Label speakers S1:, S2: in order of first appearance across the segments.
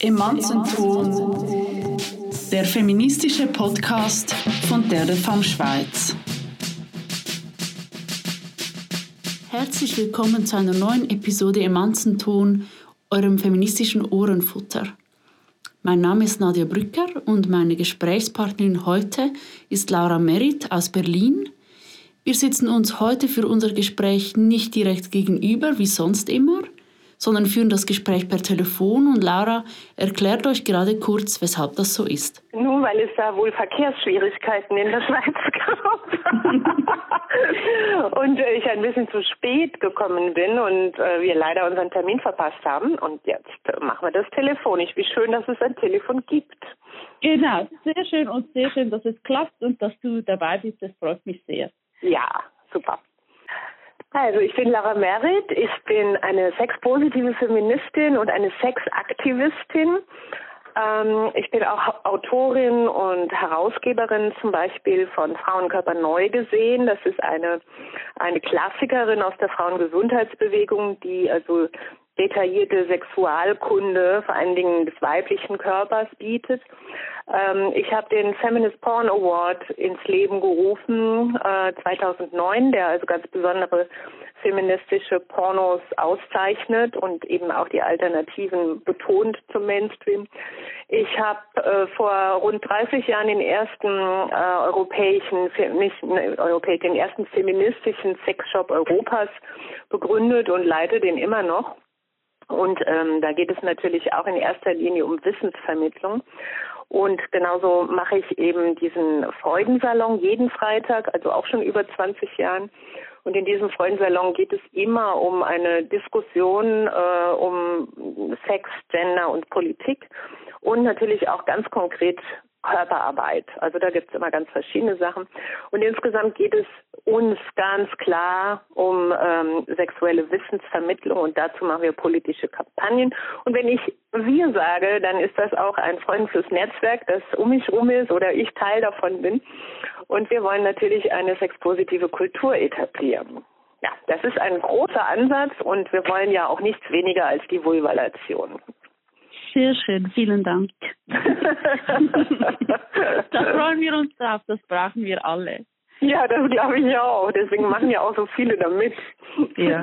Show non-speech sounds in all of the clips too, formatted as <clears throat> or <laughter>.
S1: Emanzenton, der feministische Podcast von der Femme Schweiz. Herzlich willkommen zu einer neuen Episode Emanzenton, eurem feministischen Ohrenfutter. Mein Name ist Nadia Brücker und meine Gesprächspartnerin heute ist Laura Merit aus Berlin. Wir sitzen uns heute für unser Gespräch nicht direkt gegenüber, wie sonst immer, sondern führen das Gespräch per Telefon und Laura erklärt euch gerade kurz, weshalb das so ist.
S2: Nun, weil es da wohl Verkehrsschwierigkeiten in der Schweiz <laughs> gab. und äh, ich ein bisschen zu spät gekommen bin und äh, wir leider unseren Termin verpasst haben. Und jetzt äh, machen wir das telefonisch. Wie schön, dass es ein Telefon gibt.
S3: Genau, sehr schön und sehr schön, dass es klappt und dass du dabei bist. Das freut mich sehr.
S2: Ja, super. Also ich bin Lara Merritt, ich bin eine sexpositive Feministin und eine Sexaktivistin. Ähm, ich bin auch Autorin und Herausgeberin zum Beispiel von Frauenkörper neu gesehen. Das ist eine, eine Klassikerin aus der Frauengesundheitsbewegung, die also detaillierte Sexualkunde, vor allen Dingen des weiblichen Körpers bietet. Ähm, ich habe den Feminist Porn Award ins Leben gerufen äh, 2009, der also ganz besondere feministische Pornos auszeichnet und eben auch die Alternativen betont zum Mainstream. Ich habe äh, vor rund 30 Jahren den ersten äh, europäischen, nicht, ne, europäisch, den ersten feministischen Sexshop Europas begründet und leite den immer noch. Und ähm, da geht es natürlich auch in erster Linie um Wissensvermittlung. Und genauso mache ich eben diesen Freudensalon jeden Freitag, also auch schon über 20 Jahren. Und in diesem Freudensalon geht es immer um eine Diskussion äh, um Sex, Gender und Politik und natürlich auch ganz konkret Körperarbeit. Also da gibt es immer ganz verschiedene Sachen. Und insgesamt geht es uns ganz klar um ähm, sexuelle Wissensvermittlung und dazu machen wir politische Kampagnen. Und wenn ich wir sage, dann ist das auch ein Freund fürs Netzwerk, das um mich rum ist oder ich Teil davon bin. Und wir wollen natürlich eine sexpositive Kultur etablieren. Ja, das ist ein großer Ansatz und wir wollen ja auch nichts weniger als die Vulvalation.
S3: Sehr schön, vielen Dank. <laughs> da freuen wir uns drauf, das brauchen wir alle.
S2: Ja, das glaube ich auch. Deswegen machen ja auch so viele damit.
S3: Ja.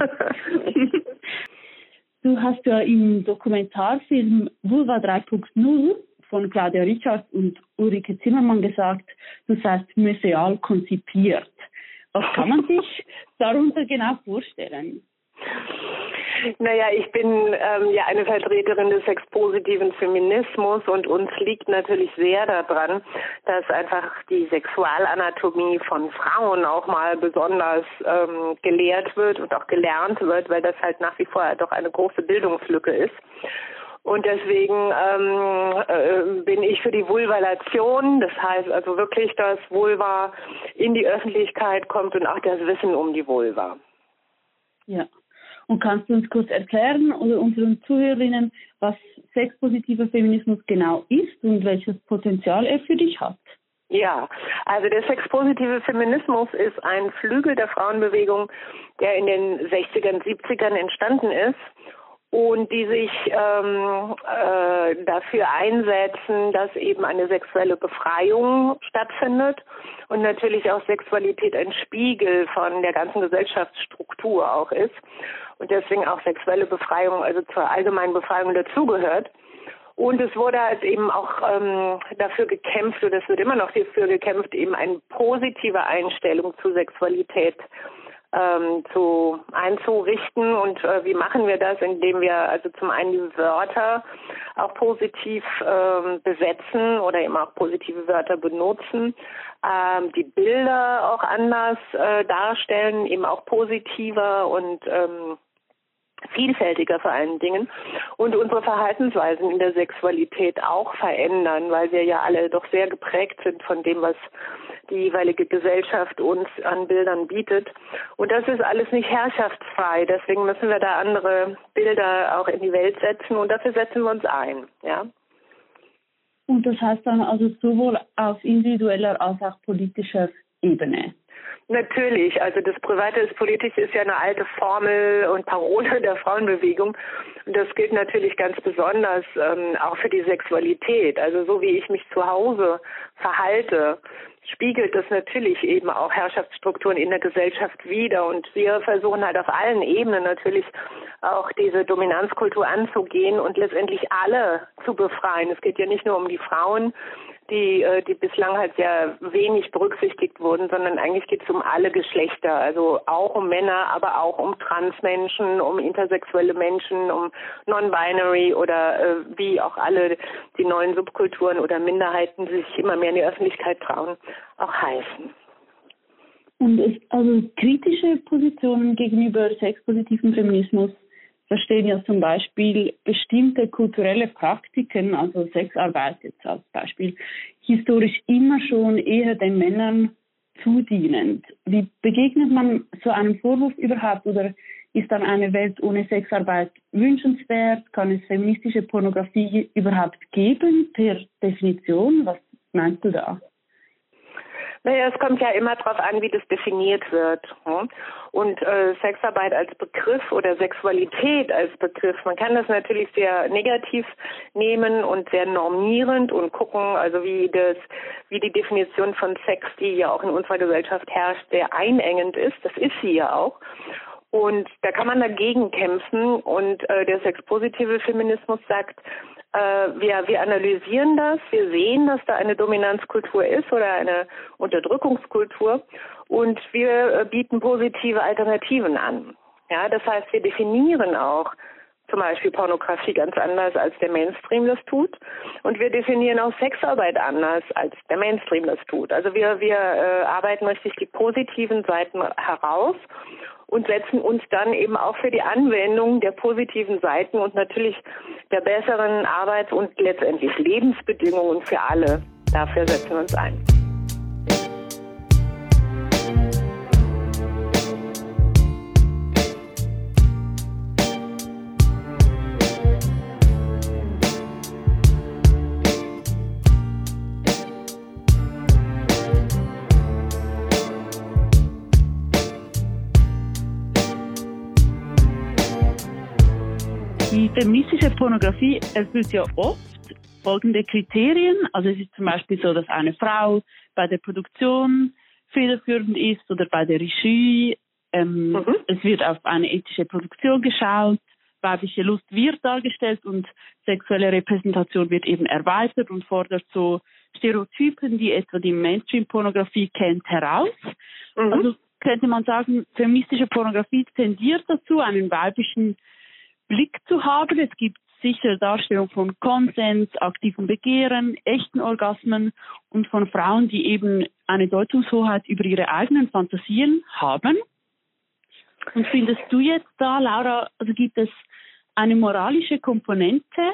S3: du hast ja im Dokumentarfilm Vulva 3.0 von Claudia Richards und Ulrike Zimmermann gesagt, du seist museal konzipiert. Was kann man sich darunter genau vorstellen?
S2: Naja, ich bin ähm, ja eine Vertreterin des sexpositiven Feminismus und uns liegt natürlich sehr daran, dass einfach die Sexualanatomie von Frauen auch mal besonders ähm, gelehrt wird und auch gelernt wird, weil das halt nach wie vor doch eine große Bildungslücke ist. Und deswegen ähm, äh, bin ich für die Vulvalation, das heißt also wirklich, dass Vulva in die Öffentlichkeit kommt und auch das Wissen um die Vulva.
S3: Ja. Und kannst du uns kurz erklären oder unseren Zuhörerinnen, was sexpositiver Feminismus genau ist und welches Potenzial er für dich hat?
S2: Ja, also der sexpositive Feminismus ist ein Flügel der Frauenbewegung, der in den 60ern, 70ern entstanden ist und die sich ähm, äh, dafür einsetzen, dass eben eine sexuelle Befreiung stattfindet und natürlich auch Sexualität ein Spiegel von der ganzen Gesellschaftsstruktur auch ist und deswegen auch sexuelle Befreiung, also zur allgemeinen Befreiung dazugehört. Und es wurde halt eben auch ähm, dafür gekämpft, und es wird immer noch dafür gekämpft, eben eine positive Einstellung zu Sexualität ähm, zu einzurichten. Und äh, wie machen wir das? Indem wir also zum einen die Wörter auch positiv ähm, besetzen oder eben auch positive Wörter benutzen, ähm, die Bilder auch anders äh, darstellen, eben auch positiver und ähm, vielfältiger vor allen Dingen und unsere Verhaltensweisen in der Sexualität auch verändern, weil wir ja alle doch sehr geprägt sind von dem, was die jeweilige Gesellschaft uns an Bildern bietet. Und das ist alles nicht herrschaftsfrei. Deswegen müssen wir da andere Bilder auch in die Welt setzen und dafür setzen wir uns ein. Ja.
S3: Und das heißt dann also sowohl auf individueller als auch politischer Ebene.
S2: Natürlich, also das Private ist politisch ist ja eine alte Formel und Parole der Frauenbewegung. Und das gilt natürlich ganz besonders ähm, auch für die Sexualität. Also so wie ich mich zu Hause verhalte, spiegelt das natürlich eben auch Herrschaftsstrukturen in der Gesellschaft wider. Und wir versuchen halt auf allen Ebenen natürlich auch diese Dominanzkultur anzugehen und letztendlich alle zu befreien. Es geht ja nicht nur um die Frauen, die, äh, die bislang halt sehr wenig berücksichtigt wurden, sondern eigentlich geht es um alle Geschlechter, also auch um Männer, aber auch um Transmenschen, um intersexuelle Menschen, um Non-Binary oder äh, wie auch alle die neuen Subkulturen oder Minderheiten, die sich immer mehr in die Öffentlichkeit trauen, auch heißen.
S3: Und es, also kritische Positionen gegenüber sexpositiven Feminismus verstehen ja zum Beispiel bestimmte kulturelle Praktiken, also Sexarbeit jetzt als Beispiel, historisch immer schon eher den Männern zudienend. Wie begegnet man so einem Vorwurf überhaupt oder ist dann eine Welt ohne Sexarbeit wünschenswert? Kann es feministische Pornografie überhaupt geben per Definition? Was meinst du da?
S2: Naja, es kommt ja immer darauf an, wie das definiert wird. Hm? Und äh, Sexarbeit als Begriff oder Sexualität als Begriff, man kann das natürlich sehr negativ nehmen und sehr normierend und gucken, also wie das, wie die Definition von Sex, die ja auch in unserer Gesellschaft herrscht, sehr einengend ist. Das ist sie ja auch. Und da kann man dagegen kämpfen. Und äh, der sexpositive Feminismus sagt, wir, wir analysieren das, wir sehen, dass da eine Dominanzkultur ist oder eine Unterdrückungskultur und wir äh, bieten positive Alternativen an. Ja, das heißt, wir definieren auch zum Beispiel Pornografie ganz anders, als der Mainstream das tut. Und wir definieren auch Sexarbeit anders, als der Mainstream das tut. Also wir, wir äh, arbeiten richtig die positiven Seiten heraus und setzen uns dann eben auch für die Anwendung der positiven Seiten und natürlich der besseren Arbeits- und letztendlich Lebensbedingungen für alle. Dafür setzen wir uns ein.
S3: Feministische Pornografie erfüllt ja oft folgende Kriterien. Also es ist zum Beispiel so, dass eine Frau bei der Produktion federführend ist oder bei der Regie. Ähm, mhm. Es wird auf eine ethische Produktion geschaut. Weibliche Lust wird dargestellt und sexuelle Repräsentation wird eben erweitert und fordert so Stereotypen, die etwa die Mainstream-Pornografie kennt, heraus. Mhm. Also könnte man sagen, feministische Pornografie tendiert dazu, einen weiblichen Blick zu haben. Es gibt sicher Darstellung von Konsens, aktivem Begehren, echten Orgasmen und von Frauen, die eben eine Deutungshoheit über ihre eigenen Fantasien haben. Und findest du jetzt da, Laura, also gibt es eine moralische Komponente?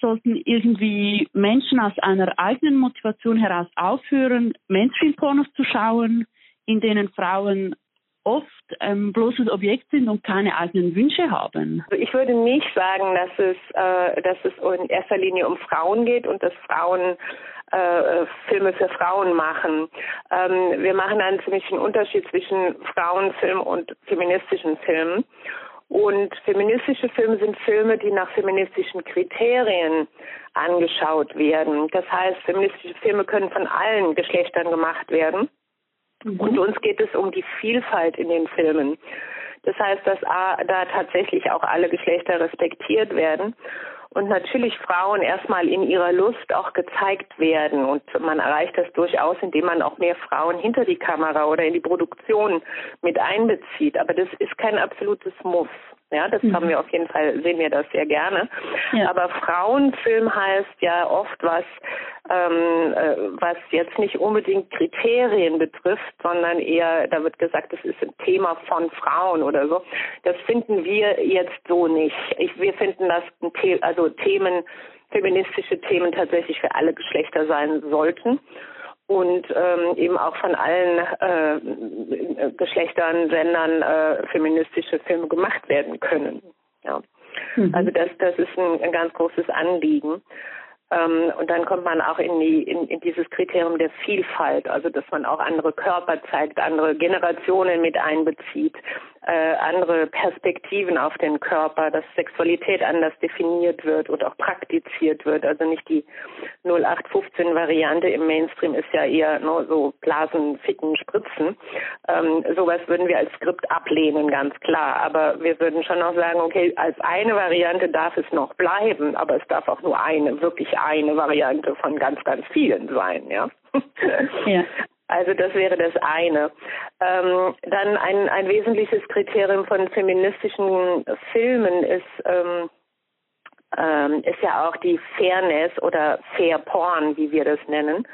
S3: Sollten irgendwie Menschen aus einer eigenen Motivation heraus aufhören, Mainstream-Pornos zu schauen, in denen Frauen oft ähm, bloßes Objekt sind und keine eigenen Wünsche haben.
S2: Also ich würde nicht sagen, dass es, äh, dass es in erster Linie um Frauen geht und dass Frauen äh, Filme für Frauen machen. Ähm, wir machen einen ziemlichen Unterschied zwischen Frauenfilm und feministischen Filmen. Und feministische Filme sind Filme, die nach feministischen Kriterien angeschaut werden. Das heißt, feministische Filme können von allen Geschlechtern gemacht werden. Mhm. Und uns geht es um die Vielfalt in den Filmen. Das heißt, dass da tatsächlich auch alle Geschlechter respektiert werden und natürlich Frauen erstmal in ihrer Lust auch gezeigt werden. Und man erreicht das durchaus, indem man auch mehr Frauen hinter die Kamera oder in die Produktion mit einbezieht. Aber das ist kein absolutes Muss. Ja, das mhm. haben wir auf jeden Fall, sehen wir das sehr gerne. Ja. Aber Frauenfilm heißt ja oft was, ähm, äh, was jetzt nicht unbedingt Kriterien betrifft, sondern eher, da wird gesagt, das ist ein Thema von Frauen oder so. Das finden wir jetzt so nicht. Ich, wir finden das, The also Themen, feministische Themen tatsächlich für alle Geschlechter sein sollten und ähm, eben auch von allen äh, Geschlechtern, Sendern äh, feministische Filme gemacht werden können. Ja. Mhm. Also das, das ist ein, ein ganz großes Anliegen. Ähm, und dann kommt man auch in, die, in, in dieses Kriterium der Vielfalt, also dass man auch andere Körper zeigt, andere Generationen mit einbezieht, äh, andere Perspektiven auf den Körper, dass Sexualität anders definiert wird und auch praktiziert wird. Also nicht die 0815-Variante im Mainstream ist ja eher nur so Blasen, Ficken, Spritzen. Ähm, sowas würden wir als Skript ablehnen, ganz klar. Aber wir würden schon auch sagen, okay, als eine Variante darf es noch bleiben, aber es darf auch nur eine, wirklich eine Variante von ganz, ganz vielen sein, ja. ja. <laughs> Also das wäre das eine. Ähm, dann ein, ein wesentliches Kriterium von feministischen Filmen ist, ähm, ähm, ist ja auch die Fairness oder Fair Porn, wie wir das nennen.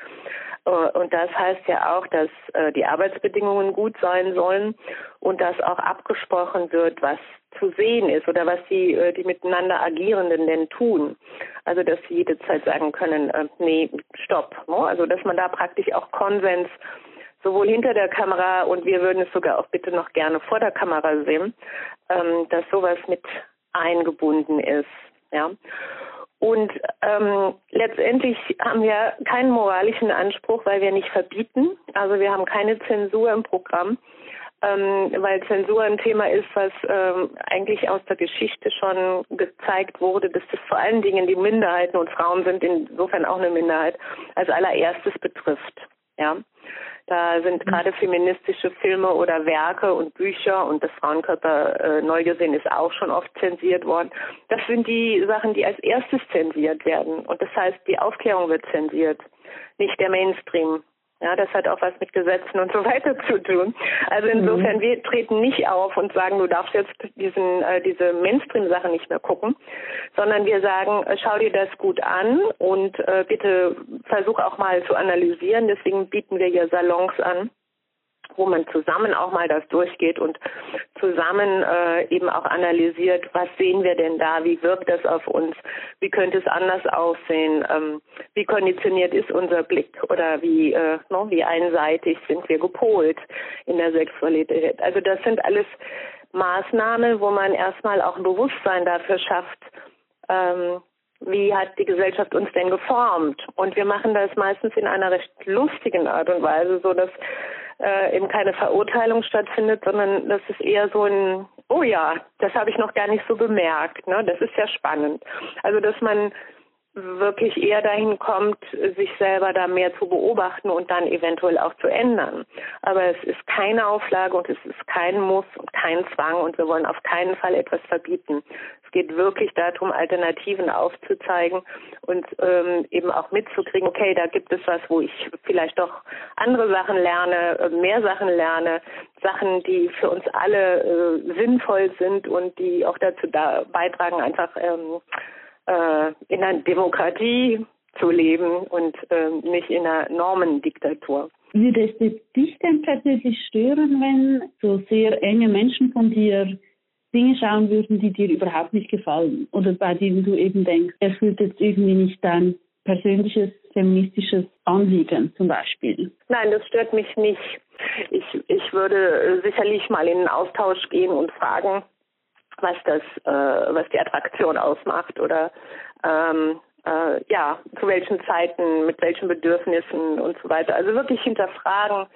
S2: Äh, und das heißt ja auch, dass äh, die Arbeitsbedingungen gut sein sollen und dass auch abgesprochen wird, was zu sehen ist oder was die, äh, die miteinander Agierenden denn tun. Also dass sie jede Zeit sagen können, nee, stopp. Ne? Also dass man da praktisch auch Konsens sowohl hinter der Kamera und wir würden es sogar auch bitte noch gerne vor der Kamera sehen, ähm, dass sowas mit eingebunden ist. Ja. Und ähm, letztendlich haben wir keinen moralischen Anspruch, weil wir nicht verbieten. Also wir haben keine Zensur im Programm, ähm, weil Zensur ein Thema ist, was ähm, eigentlich aus der Geschichte schon gezeigt wurde, dass das vor allen Dingen die Minderheiten und Frauen sind insofern auch eine Minderheit als allererstes betrifft. Ja. Da sind mhm. gerade feministische Filme oder Werke und Bücher und das Frauenkörper äh, neu gesehen ist auch schon oft zensiert worden. Das sind die Sachen, die als erstes zensiert werden. Und das heißt, die Aufklärung wird zensiert, nicht der Mainstream. Ja, das hat auch was mit Gesetzen und so weiter zu tun. Also insofern, mhm. wir treten nicht auf und sagen, du darfst jetzt diesen, äh, diese Mainstream-Sachen nicht mehr gucken, sondern wir sagen, äh, schau dir das gut an und äh, bitte versuch auch mal zu analysieren. Deswegen bieten wir ja Salons an wo man zusammen auch mal das durchgeht und zusammen äh, eben auch analysiert, was sehen wir denn da, wie wirkt das auf uns, wie könnte es anders aussehen, ähm, wie konditioniert ist unser Blick oder wie, äh, no, wie einseitig sind wir gepolt in der Sexualität. Also das sind alles Maßnahmen, wo man erstmal auch ein Bewusstsein dafür schafft, ähm, wie hat die Gesellschaft uns denn geformt? Und wir machen das meistens in einer recht lustigen Art und Weise, so dass äh, eben keine Verurteilung stattfindet, sondern das ist eher so ein, oh ja, das habe ich noch gar nicht so bemerkt. Ne? Das ist ja spannend. Also dass man wirklich eher dahin kommt, sich selber da mehr zu beobachten und dann eventuell auch zu ändern. Aber es ist keine Auflage und es ist kein Muss und kein Zwang und wir wollen auf keinen Fall etwas verbieten. Es geht wirklich darum, Alternativen aufzuzeigen und ähm, eben auch mitzukriegen, okay, da gibt es was, wo ich vielleicht doch andere Sachen lerne, mehr Sachen lerne, Sachen, die für uns alle äh, sinnvoll sind und die auch dazu da beitragen, einfach ähm, äh, in einer Demokratie zu leben und äh, nicht in einer Normendiktatur.
S3: Würde es dich denn persönlich stören, wenn so sehr enge Menschen von dir Dinge schauen würden, die dir überhaupt nicht gefallen oder bei denen du eben denkst, erfüllt jetzt irgendwie nicht dein persönliches feministisches Anliegen zum Beispiel?
S2: Nein, das stört mich nicht. Ich, ich würde sicherlich mal in den Austausch gehen und fragen, was das, äh, was die Attraktion ausmacht oder ähm, äh, ja, zu welchen Zeiten, mit welchen Bedürfnissen und so weiter. Also wirklich hinterfragen,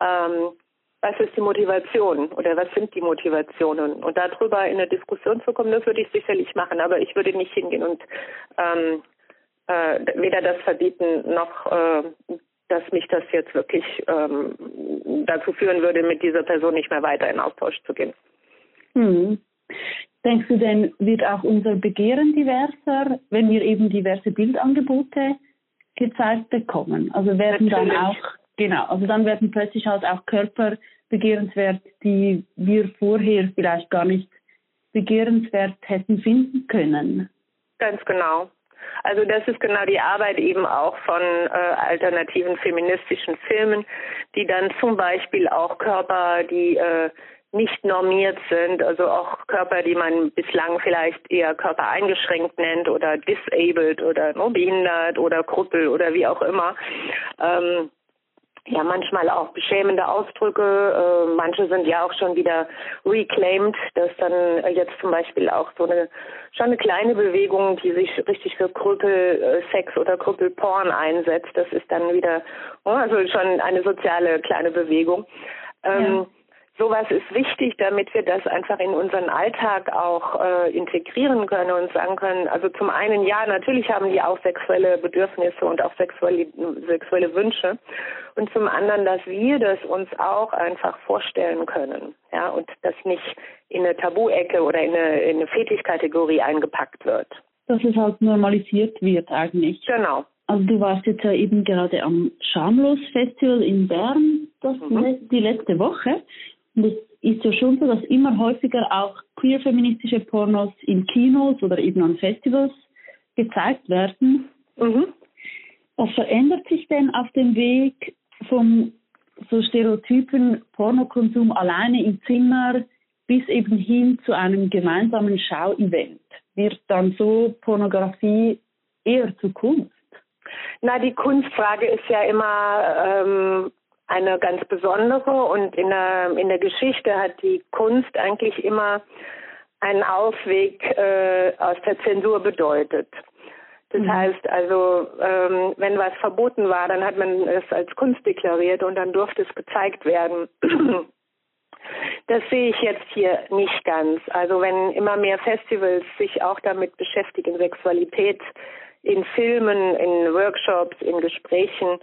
S2: ähm, was ist die Motivation oder was sind die Motivationen? Und darüber in eine Diskussion zu kommen, das würde ich sicherlich machen, aber ich würde nicht hingehen und ähm, äh, weder das verbieten noch äh, dass mich das jetzt wirklich ähm, dazu führen würde, mit dieser Person nicht mehr weiter in Austausch zu gehen.
S3: Hm. Denkst du denn, wird auch unser Begehren diverser, wenn wir eben diverse Bildangebote gezeigt bekommen? Also werden Natürlich. dann auch, genau, also dann werden plötzlich halt auch Körper begehrenswert, die wir vorher vielleicht gar nicht begehrenswert hätten finden können.
S2: Ganz genau. Also das ist genau die Arbeit eben auch von äh, alternativen feministischen Filmen, die dann zum Beispiel auch Körper, die äh, nicht normiert sind, also auch Körper, die man bislang vielleicht eher Körper eingeschränkt nennt oder disabled oder no, behindert oder Krüppel oder wie auch immer, ähm, ja manchmal auch beschämende Ausdrücke. Äh, manche sind ja auch schon wieder reclaimed, dass dann jetzt zum Beispiel auch so eine schon eine kleine Bewegung, die sich richtig für Krüppelsex oder Krüppelporn einsetzt, das ist dann wieder oh, also schon eine soziale kleine Bewegung. Ähm, ja sowas ist wichtig, damit wir das einfach in unseren Alltag auch äh, integrieren können und sagen können, also zum einen ja, natürlich haben die auch sexuelle Bedürfnisse und auch sexuelle, sexuelle Wünsche und zum anderen, dass wir das uns auch einfach vorstellen können, ja, und das nicht in eine Tabu-Ecke oder in eine, in eine Fetischkategorie eingepackt wird.
S3: Dass es halt normalisiert wird eigentlich.
S2: Genau.
S3: Also du warst jetzt ja eben gerade am Schamlos Festival in Bern das mhm. die letzte Woche. Und es ist ja schon so, dass immer häufiger auch queer-feministische Pornos in Kinos oder eben an Festivals gezeigt werden. Mhm. Was verändert sich denn auf dem Weg vom so stereotypen Pornokonsum alleine im Zimmer bis eben hin zu einem gemeinsamen Schauevent? Wird dann so Pornografie eher zu Kunst?
S2: Na, die Kunstfrage ist ja immer, ähm, eine ganz besondere und in der, in der Geschichte hat die Kunst eigentlich immer einen Ausweg äh, aus der Zensur bedeutet. Das mhm. heißt also, ähm, wenn was verboten war, dann hat man es als Kunst deklariert und dann durfte es gezeigt werden. <clears throat> Das sehe ich jetzt hier nicht ganz. Also wenn immer mehr Festivals sich auch damit beschäftigen, Sexualität in Filmen, in Workshops, in Gesprächen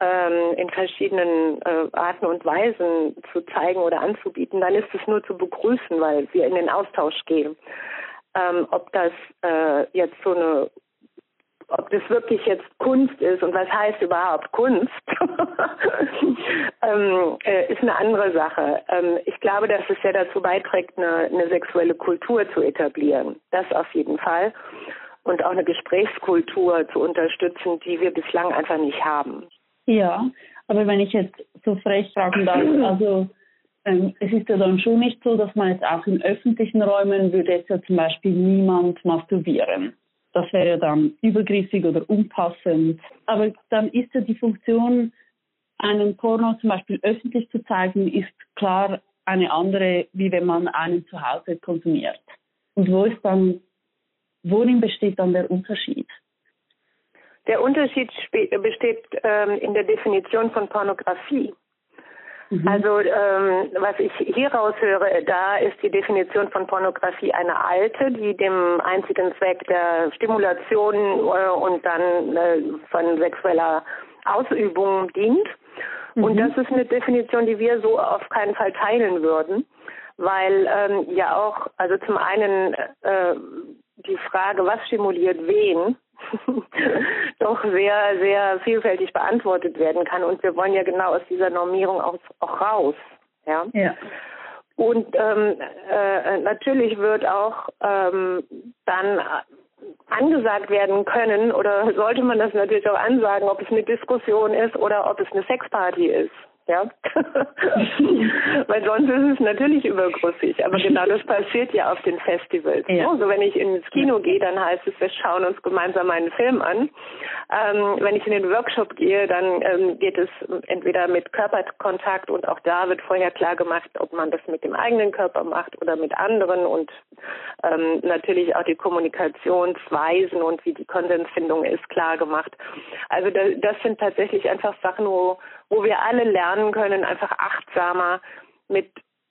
S2: ähm, in verschiedenen äh, Arten und Weisen zu zeigen oder anzubieten, dann ist es nur zu begrüßen, weil wir in den Austausch gehen. Ähm, ob das äh, jetzt so eine ob das wirklich jetzt Kunst ist und was heißt überhaupt Kunst, <laughs> ähm, äh, ist eine andere Sache. Ähm, ich glaube, dass es ja dazu beiträgt, eine, eine sexuelle Kultur zu etablieren. Das auf jeden Fall. Und auch eine Gesprächskultur zu unterstützen, die wir bislang einfach nicht haben.
S3: Ja, aber wenn ich jetzt so frech fragen darf, <clears throat> also ähm, es ist ja dann schon nicht so, dass man jetzt auch in öffentlichen Räumen würde jetzt ja zum Beispiel niemand masturbieren. Das wäre dann übergriffig oder unpassend. Aber dann ist ja die Funktion, einen Porno zum Beispiel öffentlich zu zeigen, ist klar eine andere, wie wenn man einen zu Hause konsumiert. Und wo ist dann, worin besteht dann der Unterschied?
S2: Der Unterschied besteht ähm, in der Definition von Pornografie. Mhm. Also ähm, was ich hier raushöre, da ist die Definition von Pornografie eine alte, die dem einzigen Zweck der Stimulation äh, und dann äh, von sexueller Ausübung dient. Mhm. Und das ist eine Definition, die wir so auf keinen Fall teilen würden, weil ähm, ja auch, also zum einen äh, die Frage, was stimuliert wen, <laughs> doch sehr, sehr vielfältig beantwortet werden kann. Und wir wollen ja genau aus dieser Normierung auch, auch raus. Ja. ja. Und ähm, äh, natürlich wird auch ähm, dann angesagt werden können oder sollte man das natürlich auch ansagen, ob es eine Diskussion ist oder ob es eine Sexparty ist ja. <laughs> Weil sonst ist es natürlich übergrüssig. Aber genau das passiert ja auf den Festivals. Ja. Also wenn ich ins Kino gehe, dann heißt es, wir schauen uns gemeinsam einen Film an. Ähm, wenn ich in den Workshop gehe, dann ähm, geht es entweder mit Körperkontakt und auch da wird vorher klar gemacht, ob man das mit dem eigenen Körper macht oder mit anderen und ähm, natürlich auch die Kommunikationsweisen und wie die Konsensfindung ist klar gemacht. Also das, das sind tatsächlich einfach Sachen, wo wo wir alle lernen können, einfach achtsamer mit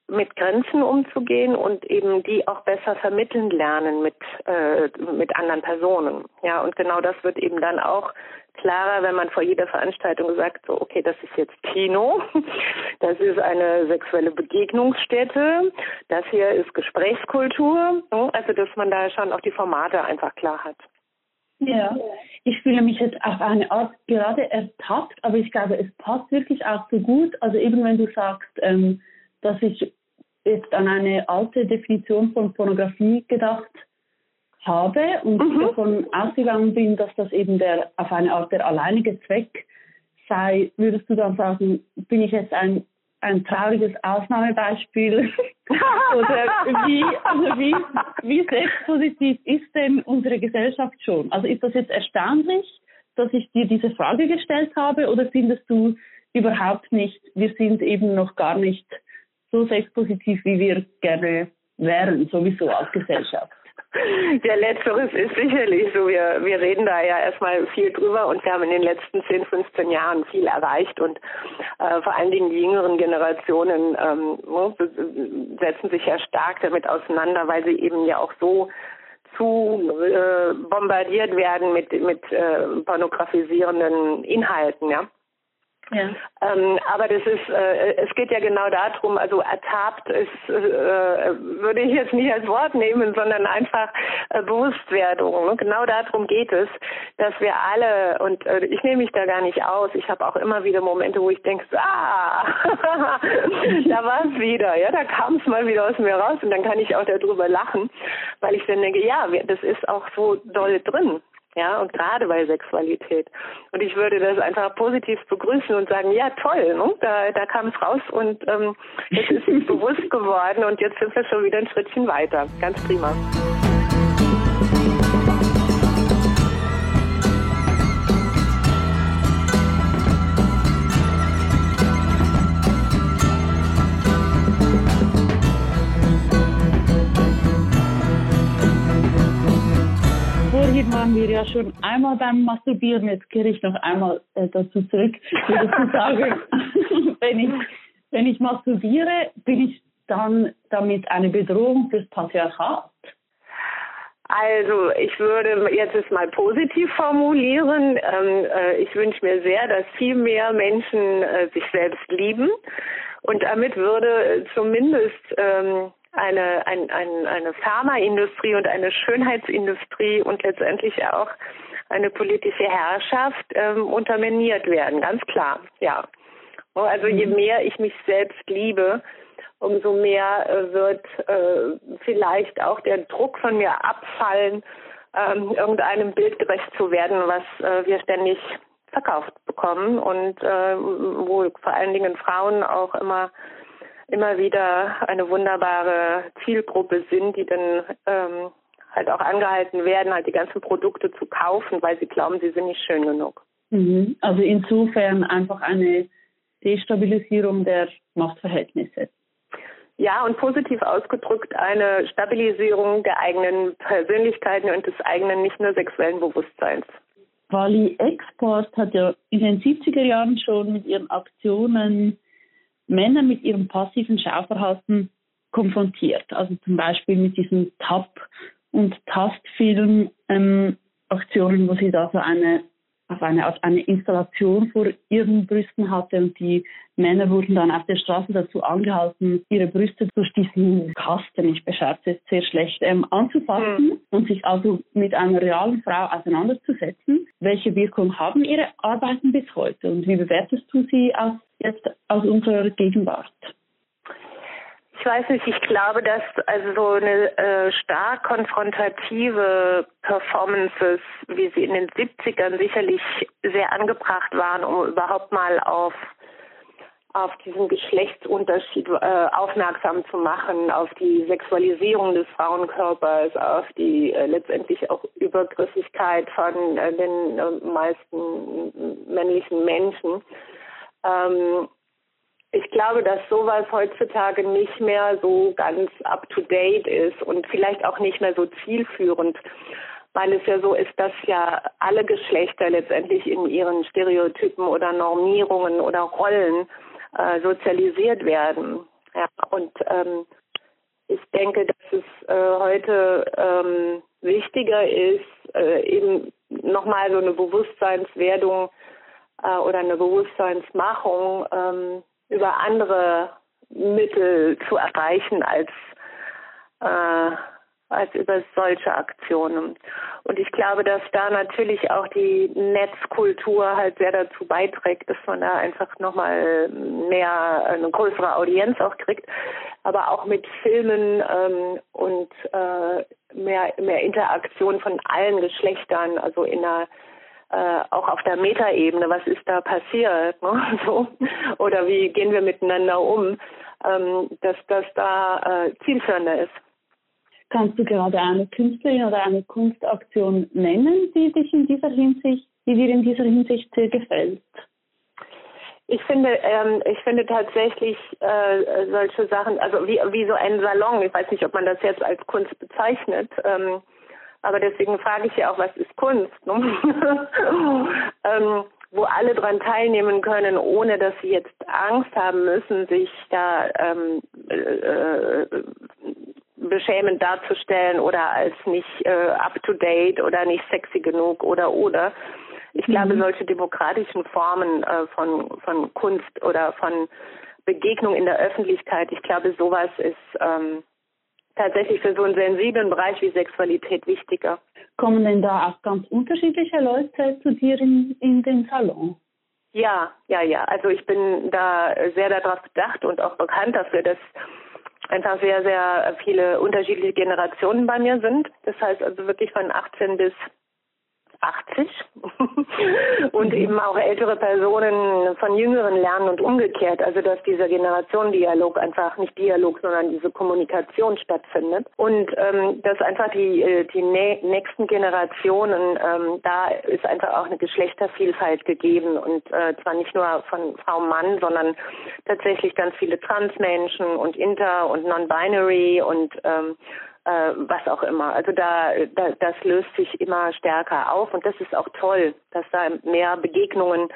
S2: mit Grenzen umzugehen und eben die auch besser vermitteln lernen mit äh, mit anderen Personen. Ja, und genau das wird eben dann auch klarer, wenn man vor jeder Veranstaltung sagt, so okay, das ist jetzt Kino, <laughs> das ist eine sexuelle Begegnungsstätte, das hier ist Gesprächskultur, also dass man da schon auch die Formate einfach klar hat.
S3: Ja, ich fühle mich jetzt auf eine Art gerade ertappt, aber ich glaube, es passt wirklich auch so gut. Also eben wenn du sagst, ähm, dass ich jetzt an eine alte Definition von Pornografie gedacht habe und mhm. davon ausgegangen bin, dass das eben der auf eine Art der alleinige Zweck sei, würdest du dann sagen, bin ich jetzt ein ein trauriges Ausnahmebeispiel. <laughs> Oder wie, also wie, wie sexpositiv ist denn unsere Gesellschaft schon? Also ist das jetzt erstaunlich, dass ich dir diese Frage gestellt habe oder findest du, überhaupt nicht, wir sind eben noch gar nicht so sexpositiv, wie wir gerne wären, sowieso als Gesellschaft. <laughs>
S2: Ja, letzteres ist sicherlich so. Wir, wir reden da ja erstmal viel drüber und wir haben in den letzten 10, 15 Jahren viel erreicht und äh, vor allen Dingen die jüngeren Generationen ähm, ne, setzen sich ja stark damit auseinander, weil sie eben ja auch so zu äh, bombardiert werden mit, mit äh, pornografisierenden Inhalten, ja. Ja. Ähm, aber das ist, äh, es geht ja genau darum, also ertappt ist, äh, würde ich jetzt nicht als Wort nehmen, sondern einfach äh, Bewusstwerdung. Ne? Genau darum geht es, dass wir alle, und äh, ich nehme mich da gar nicht aus, ich habe auch immer wieder Momente, wo ich denke, ah, <laughs> da war es wieder, ja, da kam es mal wieder aus mir raus und dann kann ich auch darüber lachen, weil ich dann denke, ja, das ist auch so doll drin ja, und gerade bei Sexualität. Und ich würde das einfach positiv begrüßen und sagen, ja, toll, ne? da, da kam es raus und ähm, jetzt ist es <laughs> bewusst geworden und jetzt sind wir schon wieder ein Schrittchen weiter. Ganz prima.
S3: Waren wir ja schon einmal beim Masturbieren. Jetzt kehre ich noch einmal äh, dazu zurück. Würde sagen, <laughs> wenn ich, wenn ich masturbiere, bin ich dann damit eine Bedrohung fürs Patriarchat?
S2: Also ich würde jetzt es mal positiv formulieren. Ähm, äh, ich wünsche mir sehr, dass viel mehr Menschen äh, sich selbst lieben und damit würde zumindest ähm, eine, ein, ein, eine Pharmaindustrie und eine Schönheitsindustrie und letztendlich auch eine politische Herrschaft ähm, unterminiert werden, ganz klar, ja. Also je mhm. mehr ich mich selbst liebe, umso mehr äh, wird äh, vielleicht auch der Druck von mir abfallen, ähm, irgendeinem Bild gerecht zu werden, was äh, wir ständig verkauft bekommen und äh, wo vor allen Dingen Frauen auch immer immer wieder eine wunderbare Zielgruppe sind, die dann ähm, halt auch angehalten werden, halt die ganzen Produkte zu kaufen, weil sie glauben, sie sind nicht schön genug.
S3: Mhm. Also insofern einfach eine Destabilisierung der Machtverhältnisse.
S2: Ja, und positiv ausgedrückt eine Stabilisierung der eigenen Persönlichkeiten und des eigenen nicht nur sexuellen Bewusstseins.
S3: Wally Export hat ja in den 70er Jahren schon mit ihren Aktionen Männer mit ihrem passiven Schauverhalten konfrontiert. Also zum Beispiel mit diesen Tap- und Tastfilm ähm, Aktionen, wo sie da so eine auf eine, auf eine Installation vor ihren Brüsten hatte und die Männer wurden dann auf der Straße dazu angehalten, ihre Brüste durch diesen Kasten, ich beschreibe es sehr schlecht, ähm, anzufassen mhm. und sich also mit einer realen Frau auseinanderzusetzen. Welche Wirkung haben ihre Arbeiten bis heute und wie bewertest du sie aus, jetzt aus unserer Gegenwart?
S2: Ich weiß nicht, ich glaube, dass also so eine äh, stark konfrontative Performances, wie sie in den 70ern sicherlich sehr angebracht waren, um überhaupt mal auf auf diesen Geschlechtsunterschied äh, aufmerksam zu machen, auf die Sexualisierung des Frauenkörpers, auf die äh, letztendlich auch Übergriffigkeit von äh, den äh, meisten männlichen Menschen. Ähm, ich glaube, dass sowas heutzutage nicht mehr so ganz up-to-date ist und vielleicht auch nicht mehr so zielführend, weil es ja so ist, dass ja alle Geschlechter letztendlich in ihren Stereotypen oder Normierungen oder Rollen äh, sozialisiert werden. Ja, und ähm, ich denke, dass es äh, heute ähm, wichtiger ist, äh, eben nochmal so eine Bewusstseinswerdung äh, oder eine Bewusstseinsmachung ähm, über andere Mittel zu erreichen als äh, als über solche Aktionen. Und ich glaube, dass da natürlich auch die Netzkultur halt sehr dazu beiträgt, dass man da einfach nochmal mehr, eine größere Audienz auch kriegt, aber auch mit Filmen ähm, und äh, mehr, mehr Interaktion von allen Geschlechtern, also in einer äh, auch auf der Metaebene, was ist da passiert, ne? <laughs> so, oder wie gehen wir miteinander um, ähm, dass das da äh, zielführender ist.
S3: Kannst du gerade eine Künstlerin oder eine Kunstaktion nennen, die dich in dieser Hinsicht, die dir in dieser Hinsicht sehr gefällt?
S2: Ich finde, ähm, ich finde tatsächlich äh, solche Sachen, also wie, wie so ein Salon, ich weiß nicht, ob man das jetzt als Kunst bezeichnet, ähm, aber deswegen frage ich ja auch, was ist Kunst? Ne? <laughs> ähm, wo alle dran teilnehmen können, ohne dass sie jetzt Angst haben müssen, sich da ähm, äh, äh beschämend darzustellen oder als nicht äh, up to date oder nicht sexy genug oder oder. Ich mhm. glaube, solche demokratischen Formen äh, von von Kunst oder von Begegnung in der Öffentlichkeit, ich glaube, sowas ist ähm, tatsächlich für so einen sensiblen Bereich wie Sexualität wichtiger.
S3: Kommen denn da auch ganz unterschiedliche Leute zu dir in, in den Salon?
S2: Ja, ja, ja. Also ich bin da sehr darauf bedacht und auch bekannt dafür, dass einfach sehr, sehr viele unterschiedliche Generationen bei mir sind. Das heißt also wirklich von 18 bis 80 <laughs> und eben auch ältere Personen von Jüngeren lernen und umgekehrt. Also dass dieser Generationendialog einfach nicht Dialog, sondern diese Kommunikation stattfindet. Und ähm, dass einfach die äh, die nächsten Generationen ähm, da ist einfach auch eine Geschlechtervielfalt gegeben. Und äh, zwar nicht nur von Frau Mann, sondern tatsächlich ganz viele Transmenschen und Inter und Non-Binary und ähm, äh, was auch immer. Also da, da, das löst sich immer stärker auf und das ist auch toll, dass da mehr Begegnungen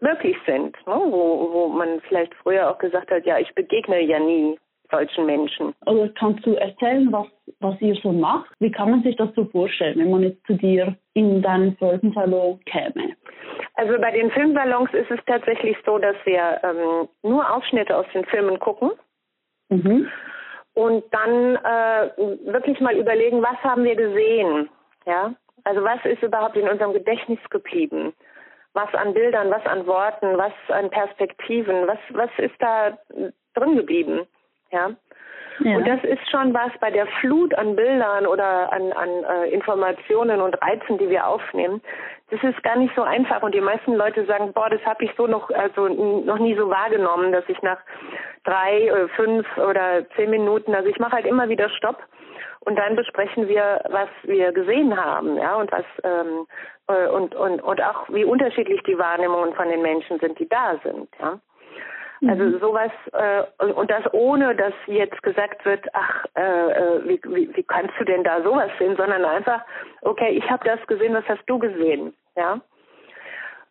S2: möglich sind, ne? wo, wo man vielleicht früher auch gesagt hat, ja, ich begegne ja nie solchen Menschen.
S3: Also kannst du erzählen, was, was ihr so macht? Wie kann man sich das so vorstellen, wenn man jetzt zu dir in deinen Filmsalon käme?
S2: Also bei den Filmsalons ist es tatsächlich so, dass wir ähm, nur Ausschnitte aus den Filmen gucken. Mhm und dann äh, wirklich mal überlegen, was haben wir gesehen, ja? Also was ist überhaupt in unserem Gedächtnis geblieben? Was an Bildern, was an Worten, was an Perspektiven, was was ist da drin geblieben, ja? Ja. Und das ist schon was bei der Flut an Bildern oder an, an äh, Informationen und Reizen, die wir aufnehmen. Das ist gar nicht so einfach. Und die meisten Leute sagen, boah, das habe ich so noch, also noch nie so wahrgenommen, dass ich nach drei, äh, fünf oder zehn Minuten, also ich mache halt immer wieder Stopp und dann besprechen wir, was wir gesehen haben, ja, und was ähm, äh, und und und auch wie unterschiedlich die Wahrnehmungen von den Menschen sind, die da sind, ja. Also mhm. sowas äh, und das ohne, dass jetzt gesagt wird, ach, äh, äh, wie, wie, wie kannst du denn da sowas sehen, sondern einfach, okay, ich habe das gesehen, was hast du gesehen, ja?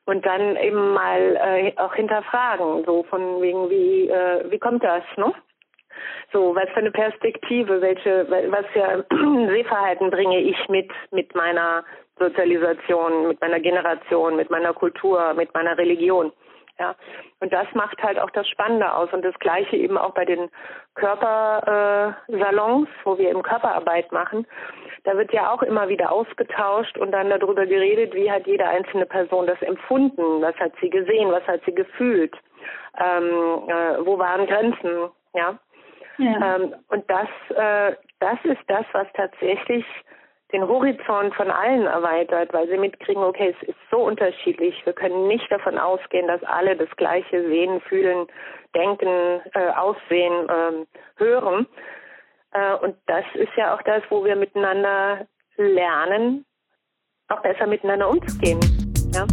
S2: Und dann eben mal äh, auch hinterfragen, so von wegen wie äh, wie kommt das, ne? So, was für eine Perspektive, welche, was für <clears throat> Sehverhalten bringe ich mit mit meiner Sozialisation, mit meiner Generation, mit meiner Kultur, mit meiner Religion. Ja, und das macht halt auch das Spannende aus. Und das Gleiche eben auch bei den Körpersalons, äh, wo wir eben Körperarbeit machen. Da wird ja auch immer wieder ausgetauscht und dann darüber geredet, wie hat jede einzelne Person das empfunden, was hat sie gesehen, was hat sie gefühlt, ähm, äh, wo waren Grenzen, ja. ja. Ähm, und das, äh, das ist das, was tatsächlich den Horizont von allen erweitert, weil sie mitkriegen, okay, es ist so unterschiedlich. Wir können nicht davon ausgehen, dass alle das Gleiche sehen, fühlen, denken, äh, aussehen, äh, hören. Äh, und das ist ja auch das, wo wir miteinander lernen, auch besser miteinander umzugehen. Ja.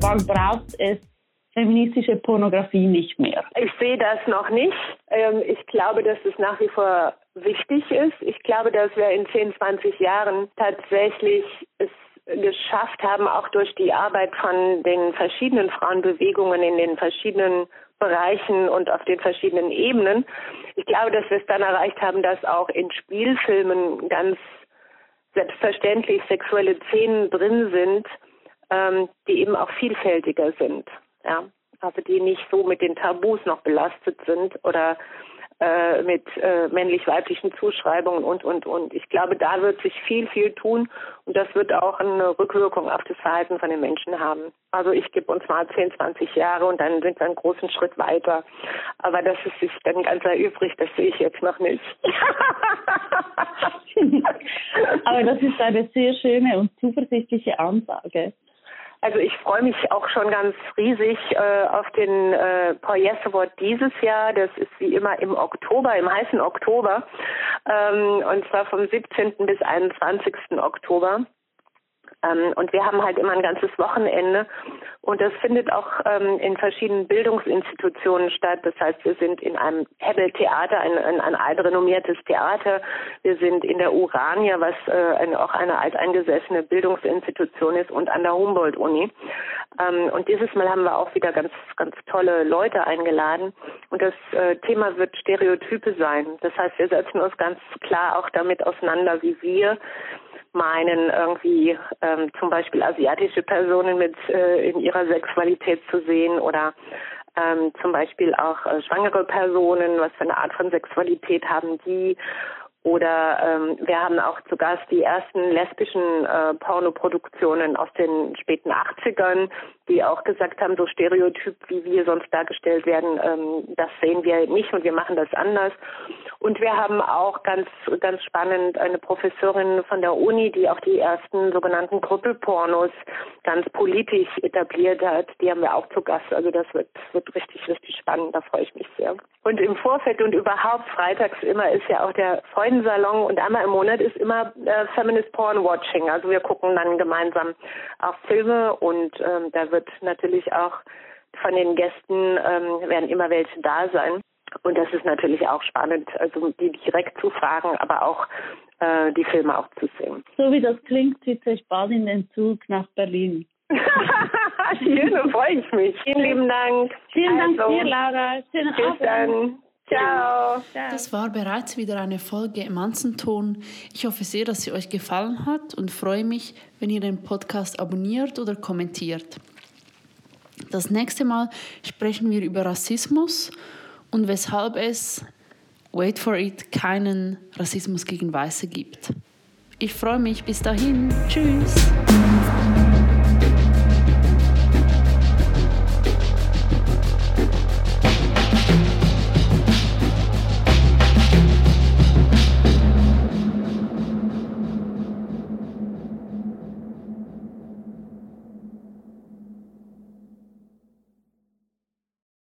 S3: Wann braucht es feministische Pornografie nicht mehr?
S2: Ich sehe das noch nicht. Ähm, ich glaube, dass es nach wie vor wichtig ist. Ich glaube, dass wir in 10, 20 Jahren tatsächlich es geschafft haben, auch durch die Arbeit von den verschiedenen Frauenbewegungen in den verschiedenen Bereichen und auf den verschiedenen Ebenen. Ich glaube, dass wir es dann erreicht haben, dass auch in Spielfilmen ganz selbstverständlich sexuelle Szenen drin sind, ähm, die eben auch vielfältiger sind ja, also die nicht so mit den Tabus noch belastet sind oder äh, mit äh, männlich-weiblichen Zuschreibungen und, und, und. Ich glaube, da wird sich viel, viel tun und das wird auch eine Rückwirkung auf das Verhalten von den Menschen haben. Also ich gebe uns mal 10, 20 Jahre und dann sind wir einen großen Schritt weiter. Aber dass es sich dann ganz erübrigt, das sehe ich jetzt noch nicht. <laughs>
S3: Aber das ist eine sehr schöne und zuversichtliche Ansage.
S2: Also ich freue mich auch schon ganz riesig äh, auf den äh, Paul Yes Award dieses Jahr. Das ist wie immer im Oktober, im heißen Oktober. Ähm, und zwar vom 17. bis 21. Oktober. Ähm, und wir haben halt immer ein ganzes Wochenende und das findet auch ähm, in verschiedenen Bildungsinstitutionen statt. Das heißt, wir sind in einem Hebel Theater, ein, ein, ein altrenommiertes Theater. Wir sind in der Urania, was äh, eine, auch eine alteingesessene Bildungsinstitution ist und an der Humboldt-Uni. Ähm, und dieses Mal haben wir auch wieder ganz, ganz tolle Leute eingeladen. Und das äh, Thema wird Stereotype sein. Das heißt, wir setzen uns ganz klar auch damit auseinander, wie wir meinen, irgendwie ähm, zum Beispiel asiatische Personen mit äh, in ihrer Sexualität zu sehen oder ähm, zum Beispiel auch äh, schwangere Personen, was für eine Art von Sexualität haben die oder ähm, wir haben auch zu Gast die ersten lesbischen äh, Pornoproduktionen aus den späten 80ern, die auch gesagt haben, so Stereotyp, wie wir sonst dargestellt werden, ähm, das sehen wir nicht und wir machen das anders. Und wir haben auch ganz, ganz spannend eine Professorin von der Uni, die auch die ersten sogenannten Krüppelpornos ganz politisch etabliert hat. Die haben wir auch zu Gast. Also das wird, wird richtig, richtig spannend. Da freue ich mich sehr. Und im Vorfeld und überhaupt freitags immer ist ja auch der Freundensalon und einmal im Monat ist immer äh, Feminist Porn Watching. Also wir gucken dann gemeinsam auch Filme und ähm, da wird natürlich auch von den Gästen ähm, werden immer welche da sein. Und das ist natürlich auch spannend, also die direkt zu fragen, aber auch äh, die Filme auch zu sehen.
S3: So wie das klingt, sitze ich bald in den Zug nach Berlin. <laughs>
S2: Schön, freue ich mich. Vielen lieben Dank.
S3: Vielen also, Dank dir, Laura.
S2: Schönen bis Abend. dann. Ciao.
S1: Das war bereits wieder eine Folge im Anzenton. Ich hoffe sehr, dass sie euch gefallen hat und freue mich, wenn ihr den Podcast abonniert oder kommentiert. Das nächste Mal sprechen wir über Rassismus und weshalb es, wait for it, keinen Rassismus gegen Weiße gibt. Ich freue mich. Bis dahin. Tschüss.